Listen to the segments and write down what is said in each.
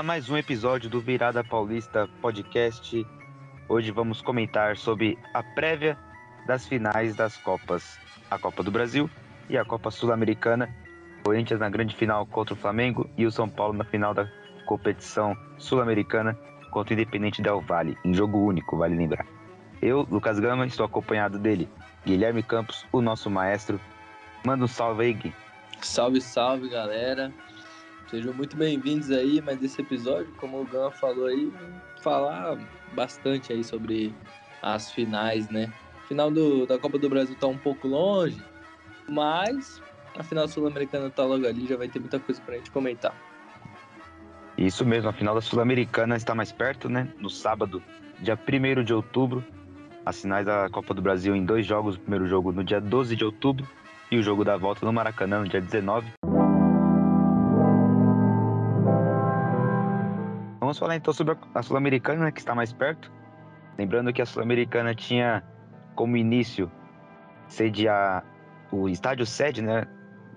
a mais um episódio do Virada Paulista Podcast. Hoje vamos comentar sobre a prévia das finais das Copas, a Copa do Brasil e a Copa Sul-Americana. Corinthians na grande final contra o Flamengo e o São Paulo na final da competição sul-americana contra o Independente Del Valle, em jogo único, vale lembrar. Eu, Lucas Gama, estou acompanhado dele, Guilherme Campos, o nosso maestro. Manda um salve aí, Gui. Salve, salve, galera. Sejam muito bem-vindos aí, mas desse episódio, como o Gama falou aí, falar bastante aí sobre as finais, né? Final do, da Copa do Brasil tá um pouco longe, mas a final sul-americana tá logo ali, já vai ter muita coisa pra gente comentar. Isso mesmo, a final da Sul-Americana está mais perto, né? No sábado, dia 1 de outubro, as finais da Copa do Brasil em dois jogos. O primeiro jogo no dia 12 de outubro e o jogo da volta no Maracanã no dia 19. Vamos falar então sobre a Sul-Americana, né, que está mais perto. Lembrando que a Sul-Americana tinha como início sediar o estádio sede, né,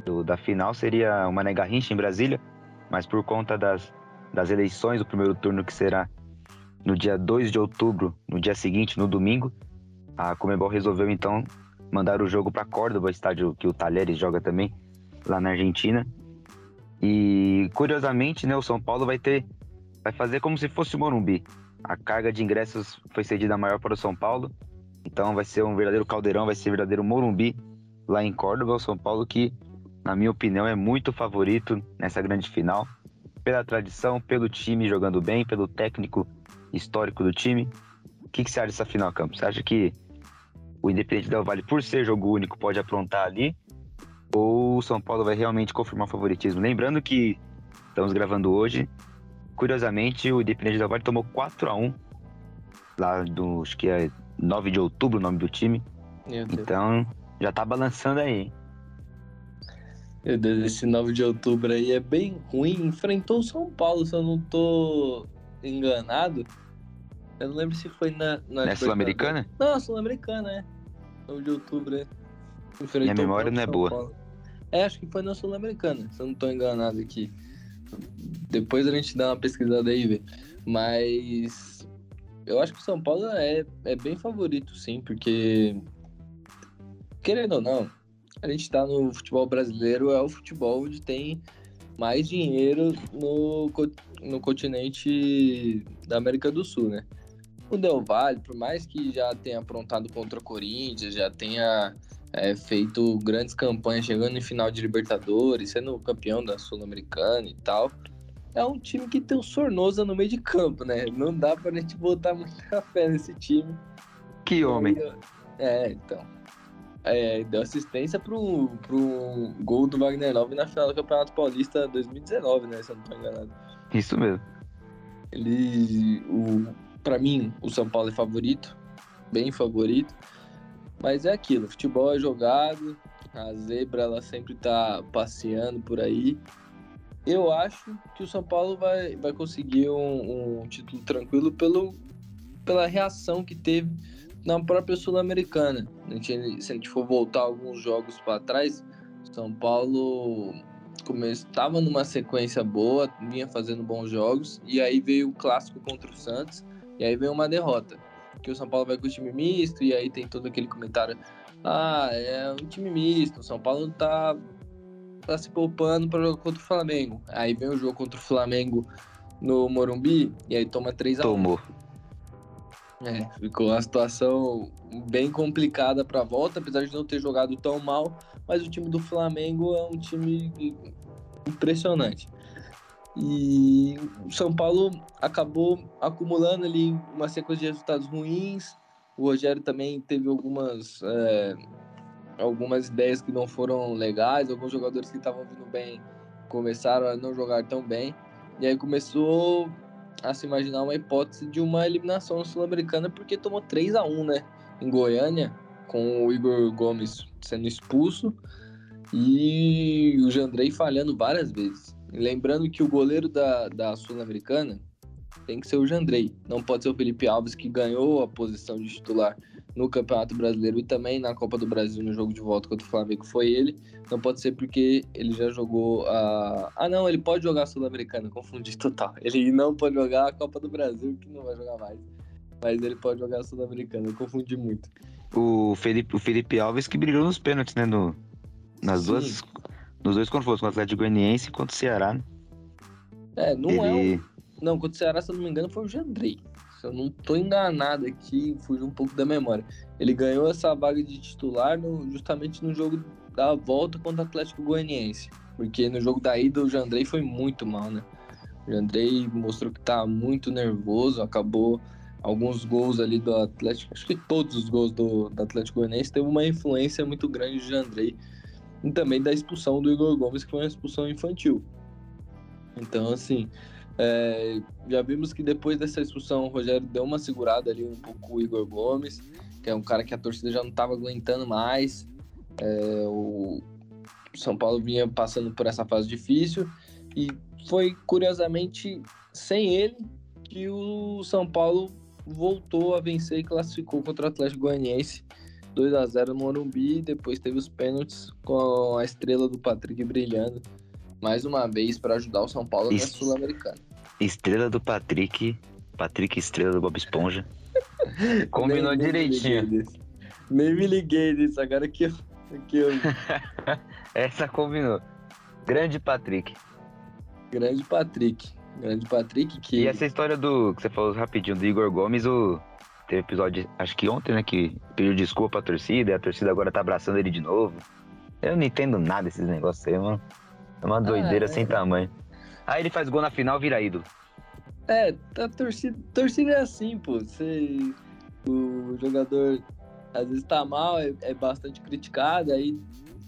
do, da final seria o Mané Garrincha em Brasília, mas por conta das, das eleições do primeiro turno que será no dia 2 de outubro, no dia seguinte, no domingo, a Comebol resolveu então mandar o jogo para Córdoba, estádio que o Talheres joga também, lá na Argentina. E curiosamente, né, o São Paulo vai ter vai fazer como se fosse o Morumbi. A carga de ingressos foi cedida maior para o São Paulo. Então vai ser um verdadeiro caldeirão, vai ser um verdadeiro Morumbi lá em Córdoba, o São Paulo que, na minha opinião, é muito favorito nessa grande final, pela tradição, pelo time jogando bem, pelo técnico histórico do time. O que, que você acha dessa final, Campos? Você acha que o Independente Del Vale, por ser jogo único, pode aprontar ali? Ou o São Paulo vai realmente confirmar o favoritismo? Lembrando que estamos gravando hoje. Curiosamente, o Independente Del Vale tomou 4 a 1 lá do, acho que é 9 de outubro o nome do time. Então, já tá balançando aí. Meu Deus, esse 9 de outubro aí é bem ruim. Enfrentou o São Paulo, se eu não tô enganado. Eu não lembro se foi na. Na é Sul-Americana? Não, Sul-Americana, é. 9 de outubro, é. Minha memória não é boa. Paulo. É, acho que foi na Sul-Americana, se eu não tô enganado aqui. Depois a gente dá uma pesquisada aí, vê. Mas. Eu acho que o São Paulo é, é bem favorito, sim, porque. Querendo ou não, a gente tá no futebol brasileiro, é o futebol onde tem mais dinheiro no, no continente da América do Sul, né? O Del Valle, por mais que já tenha aprontado contra o Corinthians, já tenha é, feito grandes campanhas, chegando em final de Libertadores, sendo campeão da Sul-Americana e tal, é um time que tem o Sornosa no meio de campo, né? Não dá pra gente botar muita fé nesse time. Que homem. É, então é, deu assistência pro, pro gol do Wagner Love na final do Campeonato Paulista 2019, né? Se eu não tô enganado. Isso mesmo. Ele. O, pra mim, o São Paulo é favorito, bem favorito. Mas é aquilo, futebol é jogado, a zebra ela sempre tá passeando por aí. Eu acho que o São Paulo vai, vai conseguir um, um título tranquilo pelo, pela reação que teve na própria Sul-Americana. Se a gente for voltar alguns jogos para trás, São Paulo estava numa sequência boa, vinha fazendo bons jogos, e aí veio o clássico contra o Santos, e aí veio uma derrota. Que o São Paulo vai com o time misto, e aí tem todo aquele comentário: ah, é um time misto, o São Paulo tá, tá se poupando para jogar contra o Flamengo. Aí vem o jogo contra o Flamengo no Morumbi, e aí toma 3 a 1 Tomou. É, ficou uma situação bem complicada para a volta, apesar de não ter jogado tão mal, mas o time do Flamengo é um time impressionante. E o São Paulo acabou acumulando ali uma sequência de resultados ruins. O Rogério também teve algumas, é, algumas ideias que não foram legais, alguns jogadores que estavam vindo bem começaram a não jogar tão bem. E aí começou a se imaginar uma hipótese de uma eliminação sul-americana porque tomou 3 a 1 né? Em Goiânia, com o Igor Gomes sendo expulso e o Jandrei falhando várias vezes. Lembrando que o goleiro da, da Sul-Americana tem que ser o Jandrei, não pode ser o Felipe Alves que ganhou a posição de titular no Campeonato Brasileiro e também na Copa do Brasil no jogo de volta contra o Flamengo foi ele. Não pode ser porque ele já jogou a. Ah, não, ele pode jogar a Sul-Americana, confundi total. Ele não pode jogar a Copa do Brasil, que não vai jogar mais. Mas ele pode jogar a Sul-Americana, confundi muito. O Felipe, o Felipe Alves que brilhou nos pênaltis, né? No, nas Sim. duas. Nos dois confrontos, contra o Atlético Goianiense e contra o Ceará. Né? É, não ele... é. Não, contra o Ceará, se eu não me engano, foi o Jandrei se eu não tô enganado aqui, fugiu um pouco da memória. Ele ganhou essa vaga de titular no, justamente no jogo da volta contra o Atlético Goianiense. Porque no jogo da ida o Jandrei foi muito mal, né? O Jandrei mostrou que tá muito nervoso, acabou alguns gols ali do Atlético, acho que todos os gols do, do Atlético Goianiense teve uma influência muito grande de Jandrei e também da expulsão do Igor Gomes, que foi uma expulsão infantil. Então, assim, é, já vimos que depois dessa expulsão o Rogério deu uma segurada ali um pouco o Igor Gomes, que é um cara que a torcida já não estava aguentando mais. É, o São Paulo vinha passando por essa fase difícil e foi curiosamente sem ele que o São Paulo voltou a vencer e classificou contra o Atlético Goianiense 2 a 0 no Morumbi, depois teve os pênaltis com a estrela do Patrick brilhando mais uma vez para ajudar o São Paulo Est... na Sul-Americana. Estrela do Patrick, Patrick Estrela do Bob Esponja. Combinou nem, direitinho. Nem me, nem me liguei nisso, agora que eu. Que eu... Essa combinou. Grande Patrick. Grande Patrick. Grande Patrick que. E essa história do. que você falou rapidinho, do Igor Gomes, o. Teve episódio, acho que ontem, né? Que pediu desculpa à torcida e a torcida agora tá abraçando ele de novo. Eu não entendo nada desses negócios aí, mano. É uma doideira ah, sem tamanho. Aí ele faz gol na final, vira ídolo. É, a torcida, torcida é assim, pô. Você, o jogador às vezes tá mal, é, é, bastante criticado, aí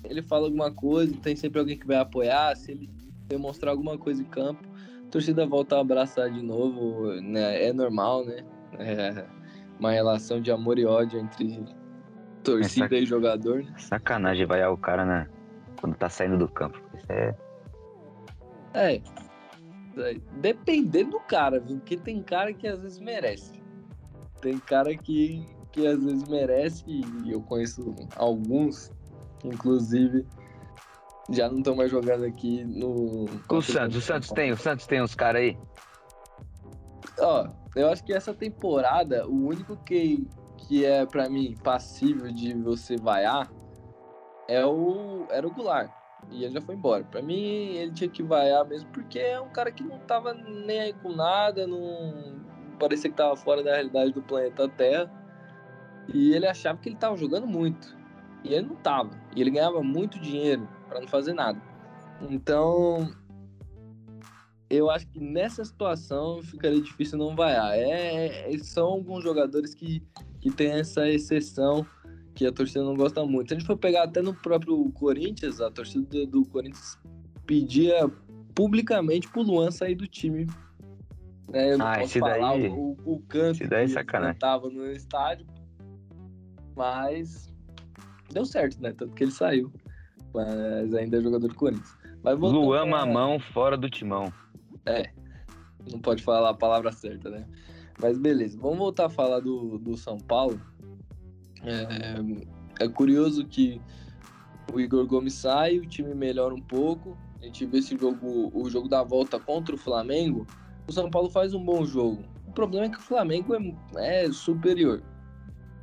ele fala alguma coisa, tem sempre alguém que vai apoiar, se ele demonstrar alguma coisa em campo, a torcida volta a abraçar de novo, né? É normal, né? É uma relação de amor e ódio entre torcida é e jogador. Né? Sacanagem vai o cara, né? Quando tá saindo do campo. Isso é é. Dependendo do cara, viu? Porque tem cara que às vezes merece. Tem cara que, que às vezes merece, e eu conheço alguns, inclusive, já não estão mais jogando aqui no. Com o Santos, o Santos tem, o Santos tem uns caras aí. Ó, eu acho que essa temporada, o único que, que é para mim passível de você vaiar é o, era o Goulart. E ele já foi embora. Para mim, ele tinha que vaiar mesmo, porque é um cara que não tava nem aí com nada, não parecia que tava fora da realidade do planeta Terra. E ele achava que ele tava jogando muito. E ele não tava. E ele ganhava muito dinheiro para não fazer nada. Então, eu acho que nessa situação ficaria difícil não vaiar. É, é, são alguns jogadores que, que têm essa exceção que a torcida não gosta muito. Se a gente for pegar até no próprio Corinthians, a torcida do Corinthians pedia publicamente pro Luan sair do time. Né? Eu não ah, posso falar daí, o, o canto daí é que tava no estádio, mas deu certo, né? Tanto que ele saiu. Mas ainda é jogador do Corinthians. Mas Luan pra... Mamão fora do timão. É, não pode falar a palavra certa, né? Mas beleza, vamos voltar a falar do, do São Paulo. É, é curioso que o Igor Gomes sai, o time melhora um pouco. A gente vê esse jogo, o jogo da volta contra o Flamengo. O São Paulo faz um bom jogo. O problema é que o Flamengo é, é superior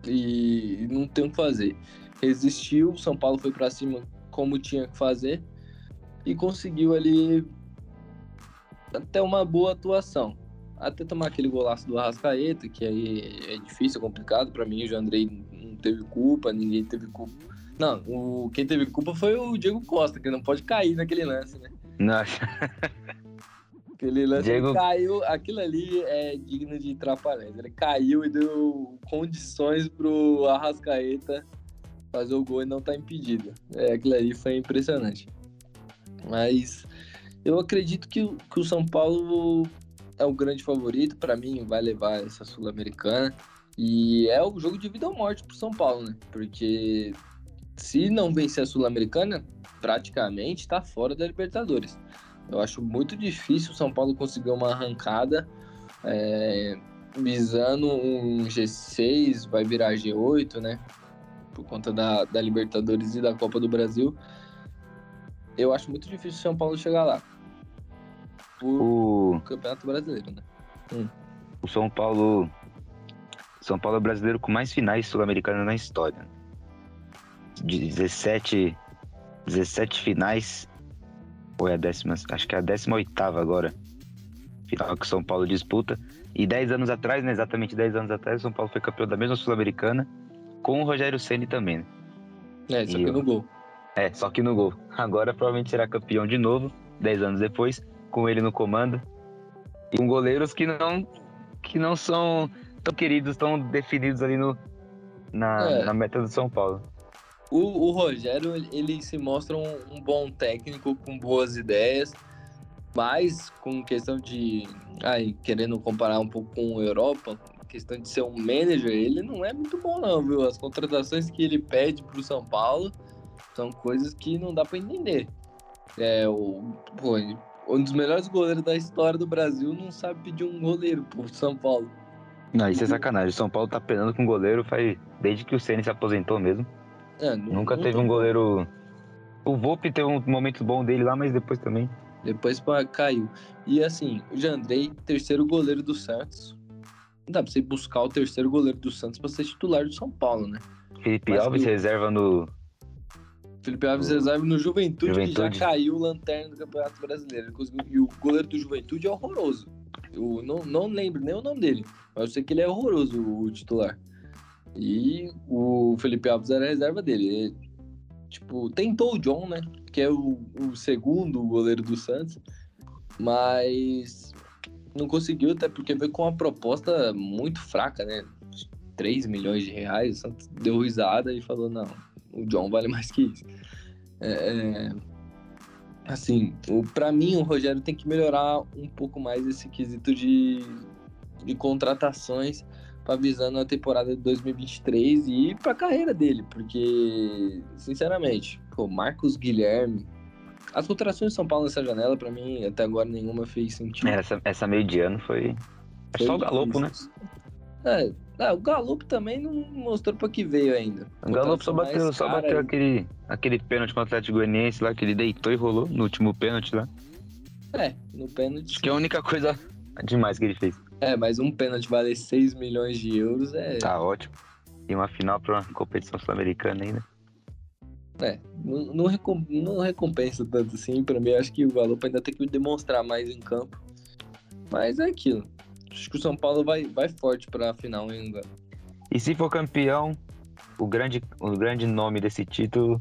e não tem o que fazer. Resistiu, o São Paulo foi para cima como tinha que fazer e conseguiu ali até uma boa atuação até tomar aquele golaço do Arrascaeta, que aí é difícil, é complicado. para mim, o Jandrei não teve culpa, ninguém teve culpa. Não, o, quem teve culpa foi o Diego Costa, que não pode cair naquele lance, né? Nossa. Aquele lance Diego... caiu, aquilo ali é digno de trapalhões. Ele caiu e deu condições pro Arrascaeta fazer o gol e não tá impedido. É, aquilo ali foi impressionante. Mas eu acredito que, que o São Paulo é o grande favorito, para mim vai levar essa Sul-Americana. E é o jogo de vida ou morte pro São Paulo, né? Porque se não vencer a Sul-Americana, praticamente tá fora da Libertadores. Eu acho muito difícil o São Paulo conseguir uma arrancada. É... visando um G6, vai virar G8, né? Por conta da, da Libertadores e da Copa do Brasil. Eu acho muito difícil o São Paulo chegar lá. O, Campeonato Brasileiro, né? Hum. o São Paulo. São Paulo é o brasileiro com mais finais sul-americanas na história. 17, 17 finais. Ou é a décima. Acho que é a 18 agora. Final que o São Paulo disputa. E 10 anos atrás, né, exatamente 10 anos atrás, o São Paulo foi campeão da mesma Sul-Americana com o Rogério Ceni também. né? É, só E que eu- no gol. É, só que no gol. Agora provavelmente será campeão de novo, 10 anos depois, com ele no comando. E com goleiros que não que não são tão queridos, tão definidos ali no na, É. na meta do São Paulo. O, o Rogério, ele- se mostra um, um bom técnico com boas ideias, mas com questão de. Aí, querendo comparar um pouco com a Europa, questão de ser um manager, ele não é muito bom, não, viu? As contratações que ele pede pro São Paulo são coisas que não dá pra entender. É, o, pô, um dos melhores goleiros da história do Brasil não sabe pedir um goleiro pro São Paulo. Não, isso é sacanagem. O São Paulo tá penando com goleiro faz desde que o Ceni se aposentou mesmo. É, não- Nunca não teve um goleiro. O Volpe teve um momento bom dele lá, mas depois também. Depois caiu. E assim, o Jandrei, terceiro goleiro do Santos. Não dá pra você buscar o terceiro goleiro do Santos pra ser titular do São Paulo, né? Felipe Mas Alves que- reserva no. Felipe Alves reserva no Juventude, que Juventude. já caiu o lanterna do Campeonato Brasileiro. E o goleiro do Juventude é horroroso. Eu não, não lembro nem o nome dele, mas eu sei que ele é horroroso, o titular. E o Felipe Alves era a reserva dele. Ele, tipo, tentou o John, né? Que é o, o segundo goleiro do Santos, mas não conseguiu, até porque veio com uma proposta muito fraca, né? 3 milhões de reais. O Santos deu risada e falou: não, o John vale mais que isso. É, é, assim, o, pra mim, o Rogério tem que melhorar um pouco mais esse quesito de, de contratações para visando a temporada de 2023 e para a carreira dele, porque, sinceramente, pô, Marcos Guilherme. As contratações de São Paulo nessa janela, para mim, até agora nenhuma fez sentido. Essa, essa meio de ano foi. Foi só o Galopo, né? É, ah, o Galopo também não mostrou para que veio ainda. O Galo só bateu, só bateu aí. aquele, aquele pênalti com o Atlético Goianiense lá, que ele deitou e rolou no último pênalti lá. É, no pênalti. Acho que é a única coisa demais que ele fez. É, mas um pênalti vale 6 milhões de euros é. Tá ótimo. E uma final pra uma competição sul-americana ainda. É, não, não, recom- não recompensa tanto assim. Pra mim, acho que o Galopo ainda tem que demonstrar mais em campo. Mas é aquilo. Acho que o São Paulo vai, vai forte pra final ainda. E se for campeão, o grande, o grande nome desse título,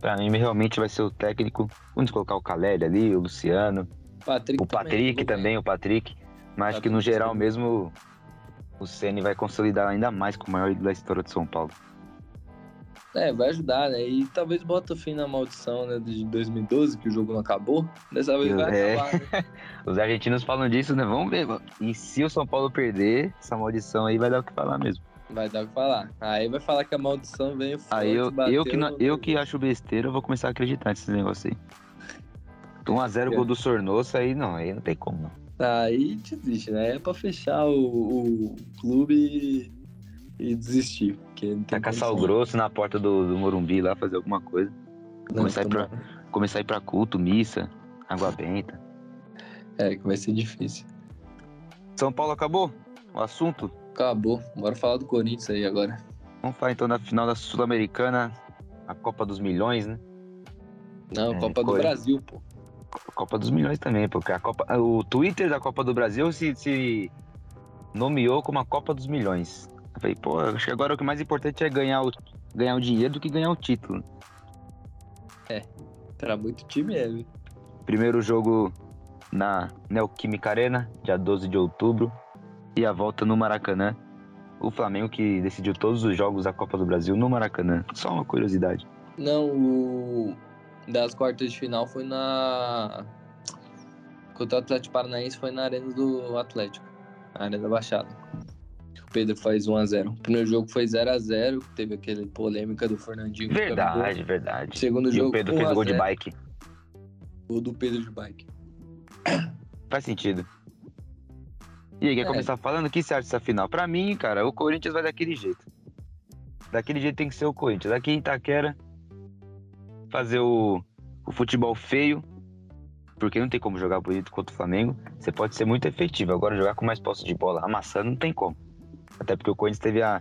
pra mim, realmente vai ser o técnico. Vamos colocar o Caleri ali, o Luciano, Patrick o Patrick jogou também, o Patrick. Mas acho que no Patrick geral mesmo, o Ceni vai consolidar ainda mais como o maior ídolo da história de São Paulo. É, vai ajudar, né? E talvez bota fim na maldição né, de 2012, que o jogo não acabou. Dessa vez vai É. acabar, né? Os argentinos falam disso, né? Vamos ver. mano. E se o São Paulo perder, essa maldição aí vai dar o que falar mesmo. Vai dar o que falar. Aí vai falar que a maldição veio Aí eu, bateu eu, que, não- eu que acho besteira, eu vou começar a acreditar nesses negócios aí. 1x0 gol do Sornosa aí não, aí não tem como. Não. Aí desiste, né? É pra fechar o, o clube e, desistir. Porque não tem Tacar sal condição. grosso na porta do, do Morumbi lá, fazer alguma coisa. Não, começar a ir tomar- Começar a ir pra culto, missa, água benta. É, que vai ser difícil. São Paulo acabou o assunto? Acabou. Bora falar do Corinthians aí agora. Vamos falar então da final da Sul-Americana, a Copa dos Milhões, né? Não, É, Copa do. Brasil, pô. Copa dos Milhões também, porque a Copa, o Twitter da Copa do Brasil se, se nomeou como a Copa dos Milhões. Eu falei, pô, acho que agora o que mais importante é ganhar o, ganhar o dinheiro do que ganhar o título. Pra muito time é, viu? Primeiro jogo na Neoquímica Arena, dia 12 de outubro, e a volta no Maracanã. O Flamengo que decidiu todos os jogos da Copa do Brasil no Maracanã. Só uma curiosidade. Não, o das quartas de final foi na. Contra o Atlético Paranaense foi na Arena do Atlético. Na Arena Baixada. O Pedro faz 1x0. O primeiro jogo foi 0x0, teve aquele polêmica do Fernandinho. Verdade, verdade. Segundo E jogo, o Pedro fez o gol de 1 a 0, bike. Gol do Pedro de bike. Faz sentido. E aí, quer é. começar falando? O que você acha dessa final? Pra mim, cara, o Corinthians vai daquele jeito. Daquele jeito tem que ser o Corinthians. Aqui em Itaquera, fazer o, o futebol feio, porque não tem como jogar bonito contra o Flamengo. Você pode ser muito efetivo. Agora, jogar com mais posse de bola, amassando, não tem como. Até porque o Corinthians teve a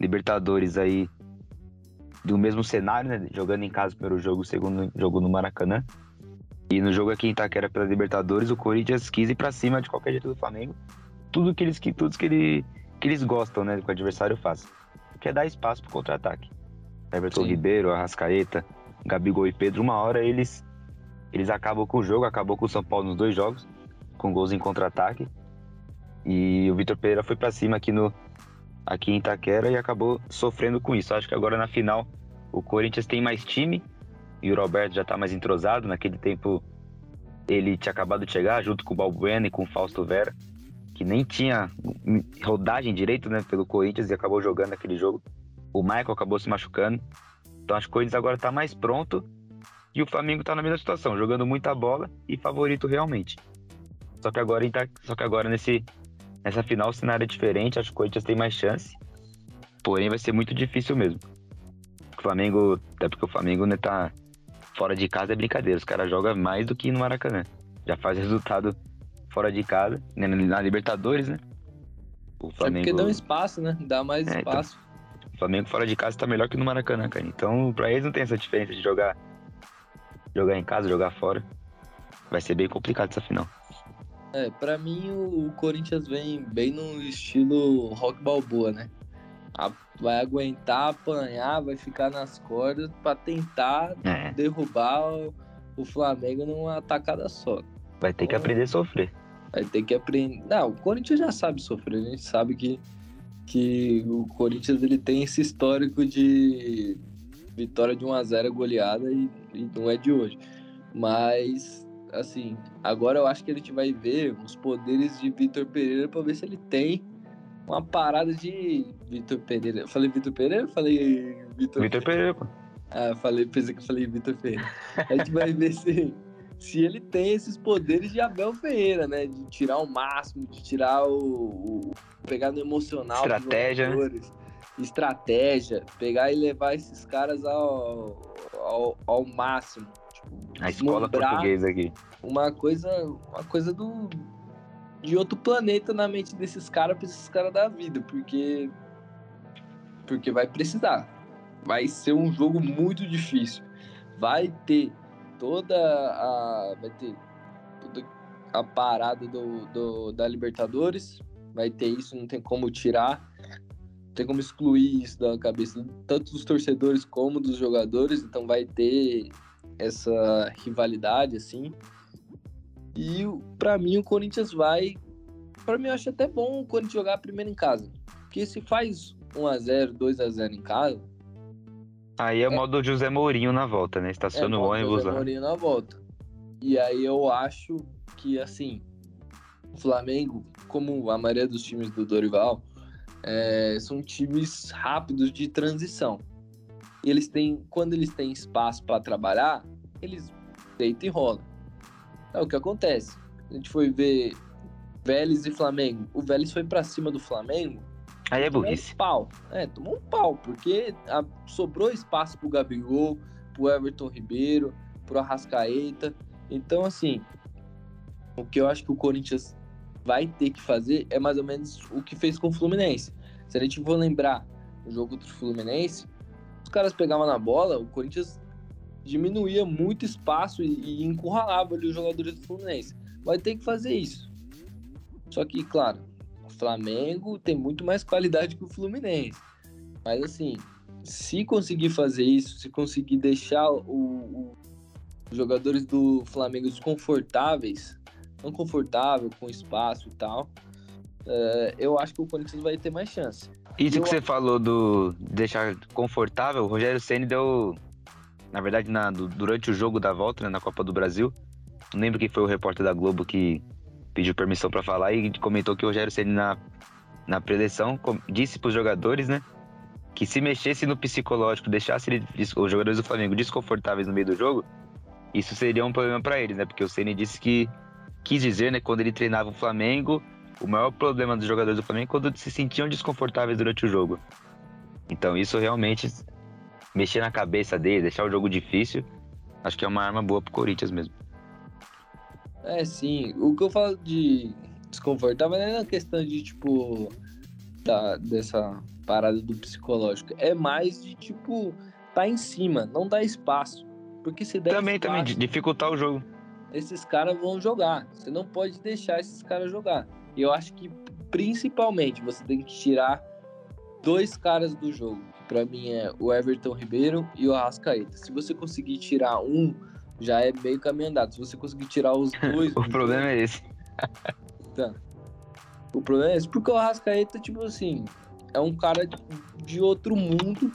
Libertadores aí do mesmo cenário, né? Jogando em casa o primeiro jogo, o segundo jogo no Maracanã. E no jogo aqui em Itaquera pela Libertadores, o Corinthians quis ir pra cima de qualquer jeito do Flamengo. Tudo que eles, que, tudo que, ele, que eles gostam, né? Que o adversário faça. Que é dar espaço pro contra-ataque. Everton Sim. Ribeiro, Arrascaeta, Gabigol e Pedro, uma hora eles eles acabam com o jogo, acabou com o São Paulo nos dois jogos, com gols em contra-ataque. E o Vitor Pereira foi para cima aqui no aqui em Itaquera e acabou sofrendo com isso. Acho que agora na final o Corinthians tem mais time e o Roberto já tá mais entrosado. Naquele tempo ele tinha acabado de chegar junto com o Balbuena e com o Fausto Vera, que nem tinha rodagem direito, né, pelo Corinthians e acabou jogando aquele jogo. O Michael acabou se machucando. Então acho que o Corinthians agora tá mais pronto e o Flamengo tá na mesma situação, jogando muita bola e favorito realmente. Só que agora, só que agora nesse, nessa final o cenário é diferente, acho que o Corinthians tem mais chance. Porém, vai ser muito difícil mesmo. O Flamengo, até porque o Flamengo né, tá fora de casa é brincadeira. Os caras jogam mais do que no Maracanã. Já faz resultado fora de casa, né, na Libertadores, né? O Flamengo... É porque dá um espaço, né? Dá mais é, então, espaço. Então, o Flamengo fora de casa tá melhor que no Maracanã, cara. Então, pra eles não tem essa diferença de jogar jogar em casa, jogar fora. Vai ser bem complicado essa final. É, pra mim o, Corinthians vem bem no estilo rock balboa, né? vai aguentar, apanhar, vai ficar nas cordas para tentar é. derrubar o, o, Flamengo numa atacada só. Vai ter então, que aprender a sofrer. Vai ter que aprender. Não, o Corinthians já sabe sofrer, a gente sabe que, que o Corinthians ele tem esse histórico de vitória de 1 a 0 goleada e, e não é de hoje. Mas assim, agora eu acho que a gente vai ver os poderes de Vitor Pereira para ver se ele tem uma parada de Vitor Pereira. Eu falei Vitor Pereira? Falei Vitor Vitor Pereira, pô. Ah, falei, pensei que eu falei Vitor Pereira. A gente vai ver se, se ele tem esses poderes de Abel Ferreira, né? De tirar o máximo, de tirar o. o pegar no emocional. Estratégia. Estratégia. Pegar e levar esses caras ao, ao, ao máximo. A escola portuguesa aqui. Uma coisa, uma coisa do, de outro planeta na mente desses caras pra esses caras da vida, porque porque vai precisar. Vai ser um jogo muito difícil. Vai ter toda a vai ter toda a parada do, do da Libertadores, vai ter isso, não tem como tirar. Não tem como excluir isso da cabeça tanto dos torcedores como dos jogadores, então vai ter essa rivalidade assim. E para mim o Corinthians vai. Para mim eu acho até bom o Corinthians jogar primeiro em casa. Porque se faz 1x0, 2x0 em casa. Aí é o é... modo José Mourinho na volta, né? Estaciona é o ônibus José lá. Mourinho na volta. E aí eu acho que assim. O Flamengo, como a maioria dos times do Dorival, é, são times rápidos de transição. E eles têm, quando eles têm espaço para trabalhar, eles deitam e rolam. É o que acontece. A gente foi ver Vélez e Flamengo. O Vélez foi para cima do Flamengo. Aí é burrice. Um pau. É, tomou um pau, porque a, sobrou espaço pro Gabigol, pro Everton Ribeiro, pro Arrascaeta. Então, assim, o que eu acho que o Corinthians vai ter que fazer é mais ou menos o que fez com o Fluminense. Se a gente for lembrar o jogo do Fluminense, os caras pegavam na bola, o Corinthians diminuía muito espaço e, e encurralava ali os jogadores do Fluminense. Vai ter que fazer isso. Só que, claro, o Flamengo tem muito mais qualidade que o Fluminense. Mas assim, se conseguir fazer isso, se conseguir deixar o, o, os jogadores do Flamengo desconfortáveis, não confortável, com espaço e tal, é, eu acho que o Corinthians vai ter mais chance. Isso eu... que você falou do deixar confortável, o Rogério Ceni deu na verdade, na, durante o jogo da volta, né, na Copa do Brasil, não lembro quem foi o repórter da Globo que pediu permissão para falar e comentou que o Rogério Ceni na, na preleção disse para os jogadores, né, que se mexesse no psicológico, deixasse ele, os jogadores do Flamengo desconfortáveis no meio do jogo, isso seria um problema para eles, né? Porque o Ceni disse que quis dizer, né, quando ele treinava o Flamengo, o maior problema dos jogadores do Flamengo é quando se sentiam desconfortáveis durante o jogo. Então isso realmente mexer na cabeça dele, deixar o jogo difícil, acho que é uma arma boa pro Corinthians mesmo. É, sim. O que eu falo de desconfortável não é na questão de, tipo, da, dessa parada do psicológico. É mais de, tipo, tá em cima, não dá espaço. Porque se der Também, espaço, também, dificultar o jogo. esses caras vão jogar. Você não pode deixar esses caras jogar. E eu acho que, principalmente, você tem que tirar dois caras do jogo. Pra mim é o Everton Ribeiro e o Arrascaeta. Se você conseguir tirar um, já é meio caminho andado. Se você conseguir tirar os dois. o problema é esse. Tá. O problema é esse, porque o Arrascaeta, tipo assim, é um cara de outro mundo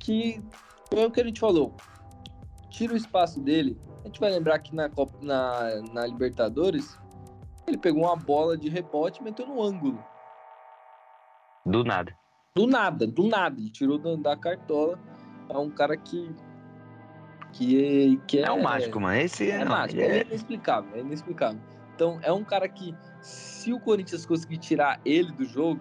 que, foi o que a gente falou, tira o espaço dele. A gente vai lembrar que na, Copa, na, na Libertadores, ele pegou uma bola de rebote e meteu no ângulo. Do nada. Do nada, do nada. Ele tirou da, da cartola. É um cara que. Que, que é, É um mágico, mano. Esse É é, mágico, é é- inexplicável, é inexplicável. Então, é um cara que, se o Corinthians conseguir tirar ele do jogo,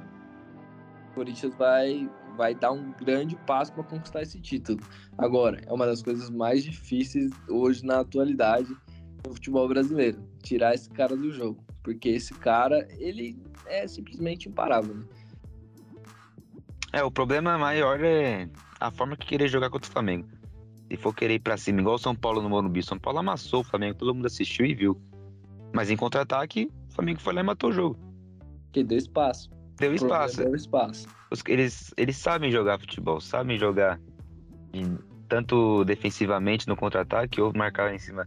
o Corinthians vai, vai dar um grande passo para conquistar esse título. Agora, é uma das coisas mais difíceis hoje na atualidade no futebol brasileiro, tirar esse cara do jogo. Porque esse cara, ele é simplesmente imparável. Né? É, o problema maior é a forma que querer jogar contra o Flamengo. Se for querer ir pra cima, igual o São Paulo no Morumbi, São Paulo amassou o Flamengo, todo mundo assistiu e viu. Mas em contra-ataque, o Flamengo foi lá e matou o jogo. Porque deu espaço. Deu espaço. Deu espaço. Eles, eles sabem jogar futebol, sabem jogar tanto defensivamente no contra-ataque ou marcar em cima,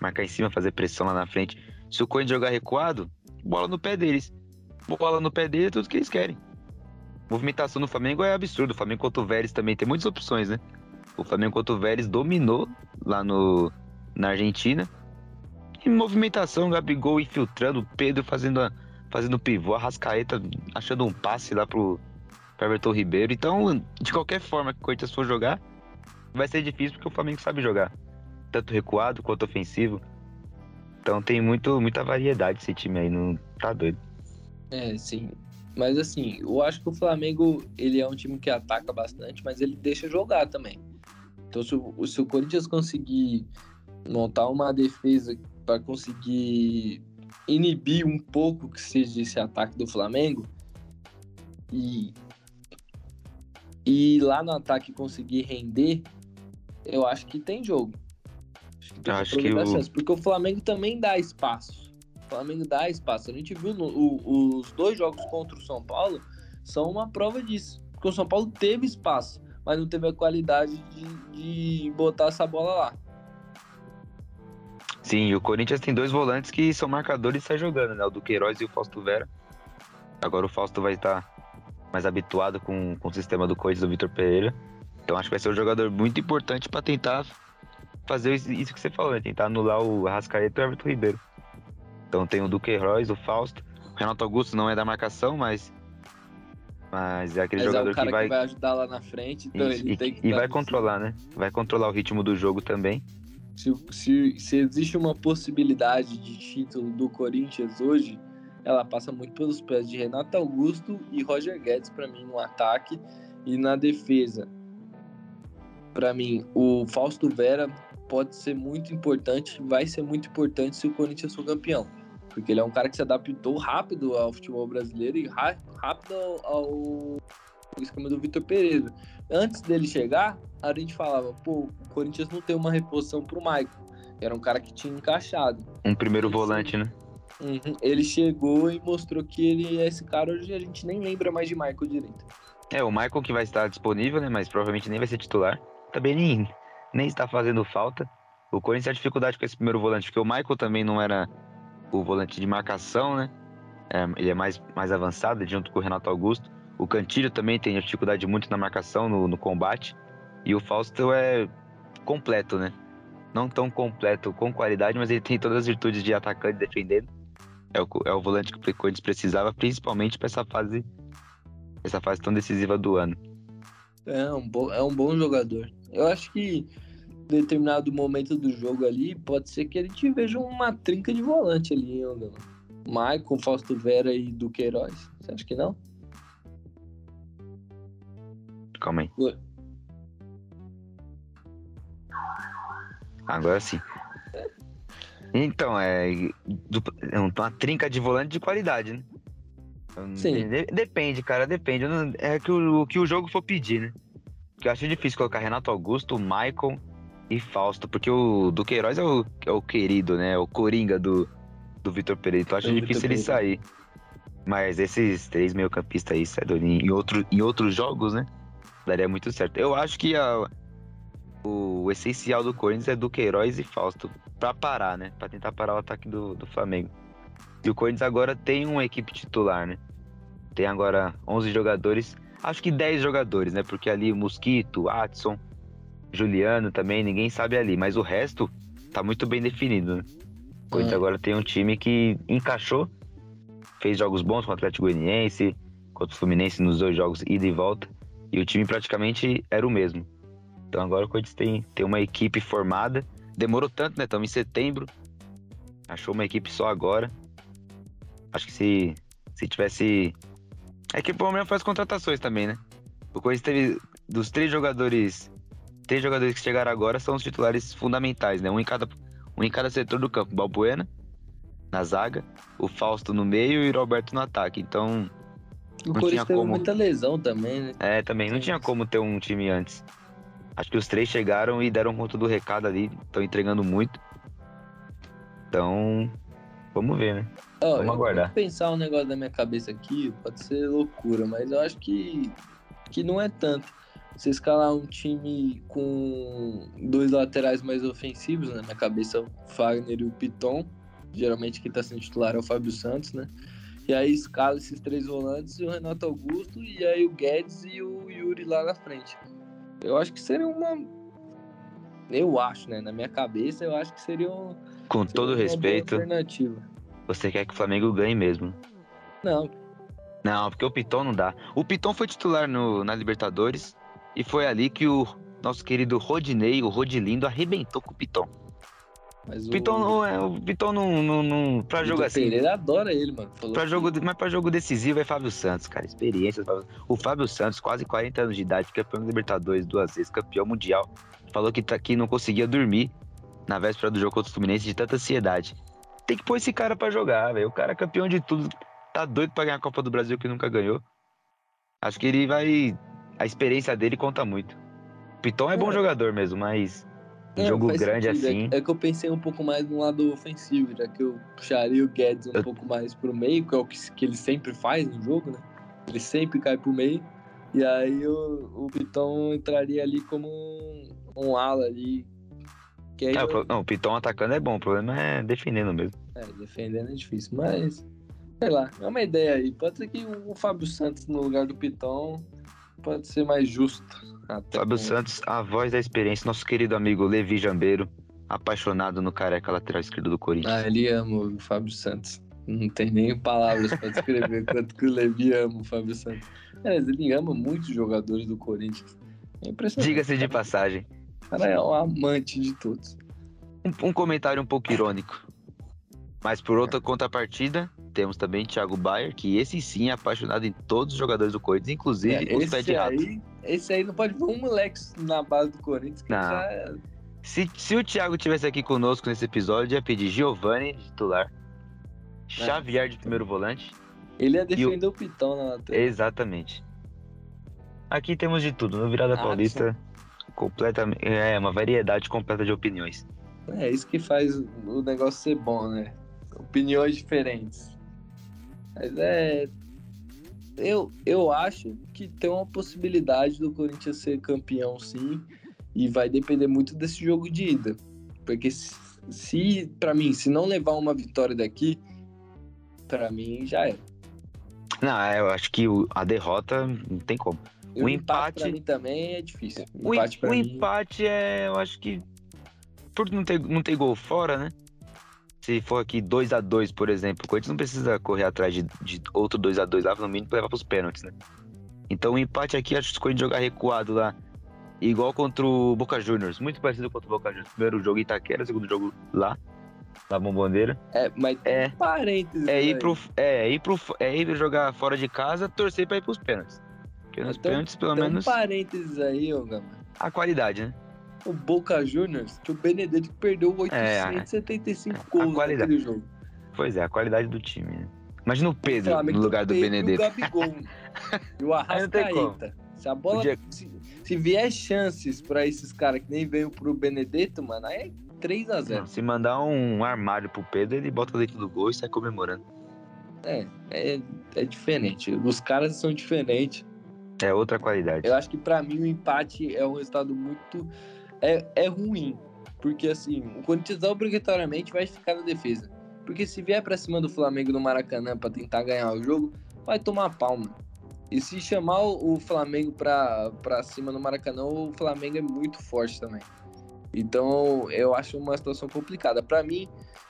marcar em cima, fazer pressão lá na frente. Se o Corinthians jogar recuado, bola no pé deles. Bola no pé deles é tudo que eles querem. Movimentação no Flamengo é absurdo. O Flamengo contra o Vélez também tem muitas opções, né? O Flamengo contra o Vélez dominou lá no, na Argentina. E movimentação, Gabigol infiltrando, Pedro fazendo, a- fazendo pivô, Arrascaeta achando um passe lá pro, pro Everton Ribeiro. Então, de qualquer forma que o Corinthians for jogar, vai ser difícil porque o Flamengo sabe jogar. Tanto recuado quanto ofensivo. Então tem muito, muita variedade esse time aí, não tá doido. É, sim. Mas assim, eu acho que o Flamengo, ele é um time que ataca bastante, mas ele deixa jogar também. Então, se o, se o Corinthians conseguir montar uma defesa para conseguir inibir um pouco que seja esse ataque do Flamengo e e lá no ataque conseguir render, eu acho que tem jogo. Acho que acho que o- porque o Flamengo também dá espaço. O Flamengo dá espaço. A gente viu no- o- os dois jogos contra o São Paulo são uma prova disso. Porque o São Paulo teve espaço, mas não teve a qualidade de, de botar essa bola lá. Sim, o Corinthians tem dois volantes que são marcadores e sai jogando, né? O Duqueiroz e o Fausto Vera. Agora o Fausto vai estar mais habituado com, com o sistema do Corinthians do Vitor Pereira. Então acho que vai ser um jogador muito importante para tentar fazer isso que você falou, né? Tentar anular o Arrascaeta e o Everton Ribeiro. Então tem o Duqueiroz, o Fausto. O Renato Augusto não é da marcação, mas. Mas é aquele Mas é jogador o cara que vai. ajudar lá na frente, então Isso, ele e, tem que e vai controlar, né? Vai controlar o ritmo do jogo também. Se, se, se existe uma possibilidade de título do Corinthians hoje, ela passa muito pelos pés de Renato Augusto e Roger Guedes para mim no ataque e na defesa. Para mim, o Fausto Vera pode ser muito importante, vai ser muito importante se o Corinthians for campeão, porque ele é um cara que se adaptou rápido ao futebol brasileiro e rápido ao, esquema do Vitor Pereira. Antes dele chegar, a gente falava, pô, o Corinthians não tem uma reposição pro Maicon. Era um cara que tinha encaixado. Um primeiro volante, né? Uhum. Ele chegou e mostrou que ele é esse cara. Hoje a gente nem lembra mais de Michael direito. É, o Michael que vai estar disponível, né? Mas provavelmente nem vai ser titular. Também nem, nem está fazendo falta. O Corinthians tem dificuldade com esse primeiro volante, porque o Michael também não era o volante de marcação, né? É, ele é mais, mais avançado, junto com o Renato Augusto. O Cantilho também tem dificuldade muito na marcação, no, no combate. E o Fausto é completo, né? Não tão completo com qualidade, mas ele tem todas as virtudes de atacante defendendo. É o, é o volante que o Corinthians precisava, principalmente para essa fase, essa fase tão decisiva do ano. É um, é um bom jogador. Eu acho que determinado momento do jogo ali, pode ser que a gente veja uma trinca de volante ali, hein? Maicon, Fausto Vera e Duqueiroz. Você acha que não? Calma aí. Ué. Agora sim. Então, é, é uma trinca de volante de qualidade, né? Sim. de- Depende, cara, depende. É que o, que o jogo for pedir, né? Porque eu acho difícil colocar Renato Augusto, Maicon e Fausto, porque o Duqueiroz é o, é o querido, né? É o coringa do, do Vitor Pereira. Então eu acho Do difícil ele sair. Mas esses três meio-campistas aí, sai em, outro, em outros jogos, né? Daria muito certo. Eu acho que a- o essencial do Corinthians é Duqueiroz e Fausto. Pra parar, né? Pra tentar parar o ataque do, do Flamengo. E o Corinthians agora tem uma equipe titular, né? Tem agora 11 jogadores. Acho que 10 jogadores, né? Porque ali o Mosquito, Atson, Juliano também, ninguém sabe ali. Mas o resto tá muito bem definido, né? O Corinthians É. agora tem um time que encaixou. Fez jogos bons com o Atlético Goianiense, contra o Fluminense nos dois jogos, ida e volta. E o time praticamente era o mesmo. Então agora o Corinthians tem, tem uma equipe formada. Demorou tanto, né? Estamos em setembro. Achou uma equipe só agora. Acho que se, se tivesse. É que o problema foi as contratações também, né? O Corinthians teve. Dos três jogadores. Três jogadores que chegaram agora são os titulares fundamentais, né? Um em cada, um em cada setor do campo. Balbuena na zaga, o Fausto no meio e o Roberto no ataque. Então, O Não Corinthians tinha teve como. muita lesão também, né? é, também não tinha como ter um time antes. Acho que os três chegaram e deram conta do recado ali, estão entregando muito. Então, vamos ver, né? Ó, Vamos aguardar. pensar um negócio na minha cabeça aqui, pode ser loucura, mas eu acho que, que não é tanto. Você escalar um time com dois laterais mais ofensivos, né? na minha cabeça, o Fagner e o Piton. Geralmente quem tá sendo titular é o Fábio Santos, né? E aí escala esses três volantes e o Renato Augusto, e aí o Guedes e o Yuri lá na frente. Eu acho que seria uma. Eu acho, né? Na minha cabeça, eu acho que seria, um, Com seria todo respeito, alternativa. você quer que o Flamengo ganhe mesmo. Não, Não, porque o Piton não dá. O Piton foi titular no, na Libertadores e foi ali que o nosso querido Rodinei, o Rodilindo, arrebentou com o Piton. mas O. Piton não é. O Piton não. não, não pra jogo assim. Pereira adora ele, mano. Falou Pra jogo, mas pra jogo decisivo é Fábio Santos, cara. Experiência. O Fábio Santos, quase 40 anos de idade, campeão da Libertadores duas vezes, campeão mundial. Falou que, tá, que não conseguia dormir na véspera do jogo contra o Fluminense de tanta ansiedade. Tem que pôr esse cara pra jogar, velho. O cara é campeão de tudo. Tá doido pra ganhar a Copa do Brasil que nunca ganhou. Acho que ele vai. A experiência dele conta muito. O Piton é bom É. jogador mesmo, mas. Não, jogo faz grande sentido. É- assim. É, que eu pensei um pouco mais no lado ofensivo, já que eu puxaria o Guedes um Eu- pouco mais pro meio, que é o que, que ele sempre faz no jogo, né? Ele sempre cai pro meio. E aí o, o Piton entraria ali como um, um ala ali. Que aí É, eu- não, o Piton atacando é bom, o problema é defendendo mesmo. É, defendendo é difícil, mas sei lá, é uma ideia aí. Pode ser que o Fábio Santos no lugar do Piton pode ser mais justo. Fábio com- Santos, a voz da experiência, nosso querido amigo Levi Jambeiro, apaixonado no careca lateral esquerdo do Corinthians. Ah, ele ama o Fábio Santos. Não tem nem palavras para descrever quanto que o Levi ama o Fábio Santos. É, ele ama muitos jogadores do Corinthians. É impressionante. Diga-se de passagem, O cara é um amante de todos. um, um comentário um pouco irônico. Mas por outra contrapartida, temos também Thiago Bayer, que esse sim é apaixonado em todos os jogadores do Corinthians, inclusive É, os pés de esse, rato. aí, esse aí não pode ver um moleque na base do Corinthians que Não. já é- Se, se o Thiago tivesse aqui conosco nesse episódio, ia pedir Giovanni de titular, É. Xavier de primeiro volante. Ele ia defender o Pitão na lateral. Exatamente. Aqui temos de tudo. No Virada Adson. Paulista, completamente. É, uma variedade completa de opiniões. É isso que faz o negócio ser bom, né? Opiniões diferentes. Mas é. Eu, eu acho que tem uma possibilidade do Corinthians ser campeão, sim. E vai depender muito desse jogo de ida. Porque se, se para mim, se não levar uma vitória daqui, para mim já é. Não, é, eu acho que o- a derrota não tem como. E O empate, empate- pra mim também é difícil. O, em- empate o mim, empate é, eu acho que. Por não ter, não ter gol fora, né? Se for aqui 2 a 2 por exemplo, o Corinthians não precisa correr atrás de, de outro 2 a 2 lá, no mínimo, pra levar pros pênaltis, né? Então o empate aqui, acho que o Corinthians jogar recuado lá, igual contra o Boca Juniors, muito parecido contra o Boca Juniors. Primeiro jogo em Itaquera, segundo jogo lá. da bomboneira. É, mas É. parênteses. É ir, aí. pro, é, ir pro, é ir jogar fora de casa, torcer pra ir pros pênaltis. Porque nos Então- pênaltis, pelo um menos, parênteses aí, ô Gama. a qualidade, né? O Boca Juniors, que o Benedetto perdeu 875 É, a gols qualidade. naquele jogo. Pois é, a qualidade do time, né? Imagina o Pedro no lugar do Benedetto. E o Gabigol. e o. Arrascaeta. Se a bola. Podia- Se, se vier chances pra esses caras que nem veio pro Benedetto, mano, aí é 3x0. Se mandar um armário pro Pedro, ele bota dentro do gol e sai comemorando. É, é, é diferente. Os caras são diferentes. É outra qualidade. Eu acho que pra mim o empate é um resultado muito. É, é ruim. Porque assim, o Corinthians obrigatoriamente vai ficar na defesa. Porque se vier pra cima do Flamengo no Maracanã pra tentar ganhar o jogo, vai tomar palma. E se chamar o Flamengo pra, pra cima no Maracanã, o Flamengo é muito forte também. Então eu acho uma situação complicada. Pra mim,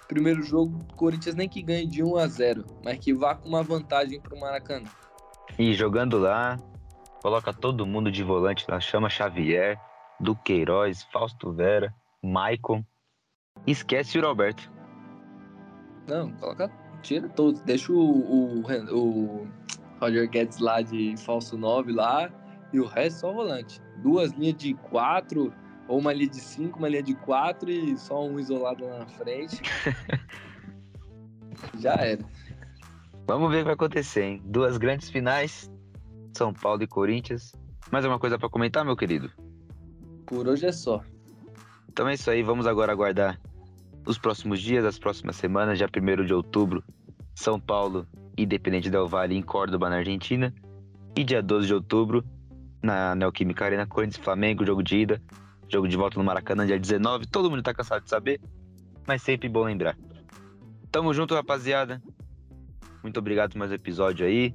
primeiro jogo, Corinthians nem que ganhe de 1 a 0 mas que vá com uma vantagem pro Maracanã. E jogando lá, coloca todo mundo de volante lá, chama Xavier, Duqueiroz, Fausto Vera, Maicon. Esquece o Roberto. Não, coloca. Tira todos. Deixa o, o, o Roger Guedes lá de falso 9 lá e o resto só volante. Duas linhas de quatro, ou uma linha de cinco, uma linha de quatro e só um isolado lá na frente. Já era. Vamos ver o que vai acontecer, hein? Duas grandes finais, São Paulo e Corinthians. Mais alguma coisa pra comentar, meu querido? Por hoje é só. Então é isso aí, vamos agora aguardar os próximos dias, as próximas semanas, já 1 de outubro, São Paulo, Independente Del Valle em Córdoba, na Argentina. E dia 12 de outubro, na Neoquímica Arena, Corinthians Flamengo, jogo de ida, jogo de volta no Maracanã, dia 19. Todo mundo tá cansado de saber, mas sempre bom lembrar. Tamo junto, rapaziada. Muito obrigado por mais um episódio aí.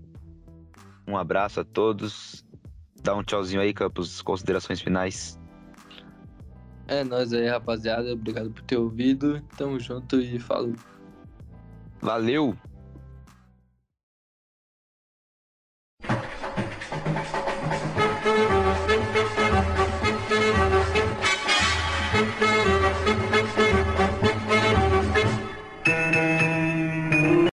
Um abraço a todos. Dá um tchauzinho aí, Campos, considerações finais. É nóis aí, rapaziada. Obrigado por ter ouvido. Tamo junto e falou. Valeu!